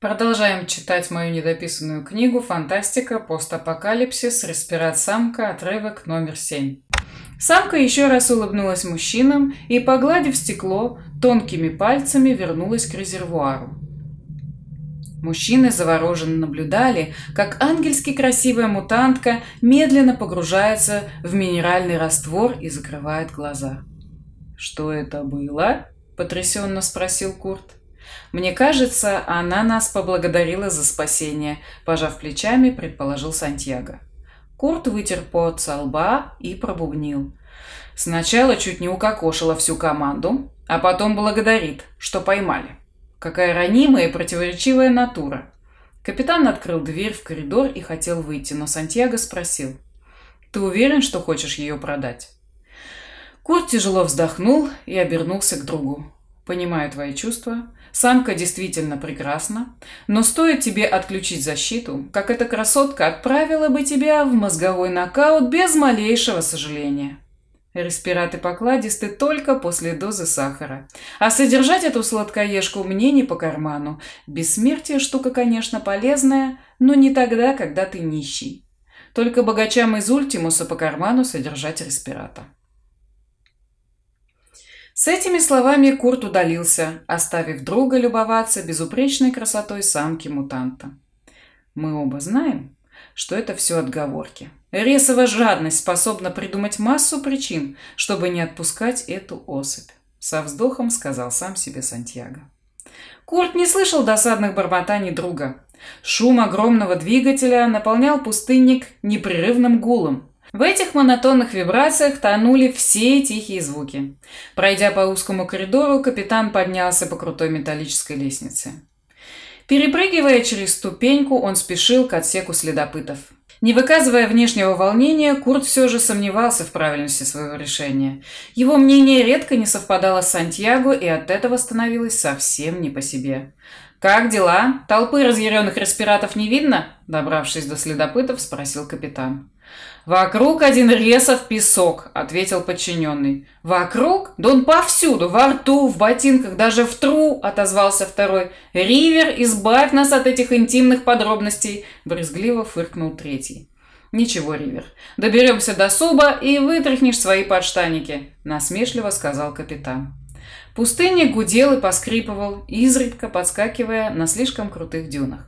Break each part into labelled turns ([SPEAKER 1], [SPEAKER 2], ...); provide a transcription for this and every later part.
[SPEAKER 1] Продолжаем читать мою недописанную книгу «Фантастика. Постапокалипсис. Респират самка. Отрывок номер семь». Самка еще раз улыбнулась мужчинам и, погладив стекло, тонкими пальцами вернулась к резервуару. Мужчины завороженно наблюдали, как ангельски красивая мутантка медленно погружается в минеральный раствор и закрывает глаза. «Что это было?» – потрясенно спросил Курт. «Мне кажется, она нас поблагодарила за спасение», – пожав плечами, предположил Сантьяго. Курт вытер пот со лба и пробубнил. «Сначала чуть не укокошила всю команду, а потом благодарит, что поймали». Какая ранимая и противоречивая натура. Капитан открыл дверь в коридор и хотел выйти, но Сантьяго спросил. «Ты уверен, что хочешь ее продать?» Курт тяжело вздохнул и обернулся к другу. «Понимаю твои чувства. Самка действительно прекрасна, но стоит тебе отключить защиту, как эта красотка отправила бы тебя в мозговой нокаут без малейшего сожаления. Респираты покладисты только после дозы сахара. А содержать эту сладкоежку мне не по карману. Бессмертие штука, конечно, полезная, но не тогда, когда ты нищий. Только богачам из Ультимуса по карману содержать респирата. С этими словами Курт удалился, оставив друга любоваться безупречной красотой самки-мутанта. Мы оба знаем, что это все отговорки. Ресова жадность способна придумать массу причин, чтобы не отпускать эту особь. Со вздохом сказал сам себе Сантьяго. Курт не слышал досадных бормотаний друга. Шум огромного двигателя наполнял пустынник непрерывным гулом. В этих монотонных вибрациях тонули все тихие звуки. Пройдя по узкому коридору, капитан поднялся по крутой металлической лестнице. Перепрыгивая через ступеньку, он спешил к отсеку следопытов. Не выказывая внешнего волнения, Курт все же сомневался в правильности своего решения. Его мнение редко не совпадало с Сантьяго, и от этого становилось совсем не по себе. «Как дела? Толпы разъяренных респиратов не видно?» Добравшись до следопытов, спросил капитан. «Вокруг один ресов песок», — ответил подчиненный. «Вокруг? Да он повсюду, во рту, в ботинках, даже в тру», — отозвался второй. «Ривер, избавь нас от этих интимных подробностей», — брезгливо фыркнул третий. «Ничего, Ривер, доберемся до суба и вытряхнешь свои подштаники», — насмешливо сказал капитан. Пустынник гудел и поскрипывал, изредка подскакивая на слишком крутых дюнах.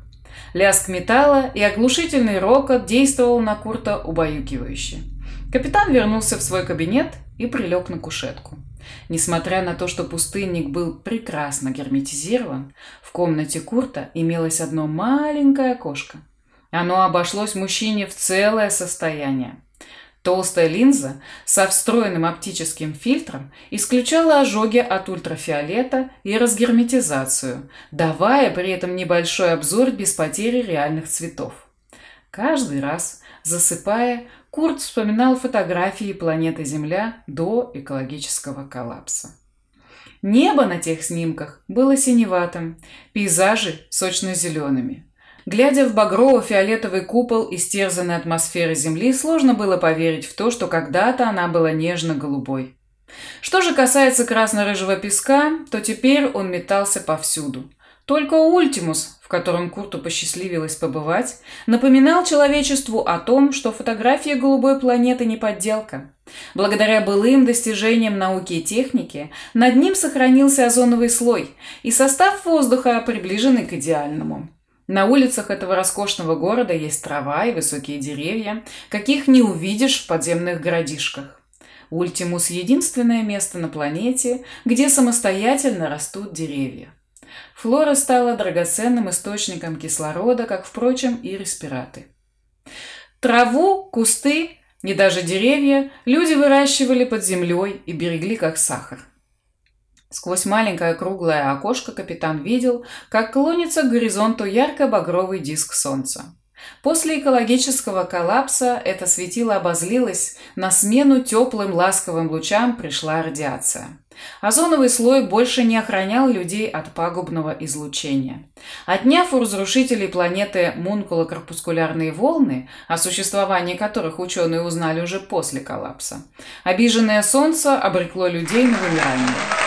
[SPEAKER 1] Лязг металла и оглушительный рокот действовал на Курта убаюкивающе. Капитан вернулся в свой кабинет и прилег на кушетку. Несмотря на то, что пустынник был прекрасно герметизирован, в комнате Курта имелось одно маленькое окошко. Оно обошлось мужчине в целое состояние. Толстая линза со встроенным оптическим фильтром исключала ожоги от ультрафиолета и разгерметизацию, давая при этом небольшой обзор без потери реальных цветов. Каждый раз, засыпая, Курт вспоминал фотографии планеты Земля до экологического коллапса. Небо на тех снимках было синеватым, пейзажи сочно-зелеными. Глядя в багрово-фиолетовый купол истерзанной атмосферы Земли, сложно было поверить в то, что когда-то она была нежно-голубой. Что же касается красно-рыжего песка, то теперь он метался повсюду. Только Ультимус, в котором Курту посчастливилось побывать, напоминал человечеству о том, что фотография голубой планеты не подделка. Благодаря былым достижениям науки и техники над ним сохранился озоновый слой, и состав воздуха приближенный к идеальному. На улицах этого роскошного города есть трава и высокие деревья, каких не увидишь в подземных городишках. Ультимус – единственное место на планете, где самостоятельно растут деревья. Флора стала драгоценным источником кислорода, как, впрочем, и респираты. Траву, кусты и даже деревья люди выращивали под землей и берегли как сахар. Сквозь маленькое круглое окошко капитан видел, как клонится к горизонту ярко-багровый диск солнца. После экологического коллапса это светило обозлилось, на смену теплым ласковым лучам пришла радиация. Озоновый слой больше не охранял людей от пагубного излучения. Отняв у разрушителей планеты мункулокорпускулярные волны, о существовании которых ученые узнали уже после коллапса, обиженное Солнце обрекло людей на вымирание.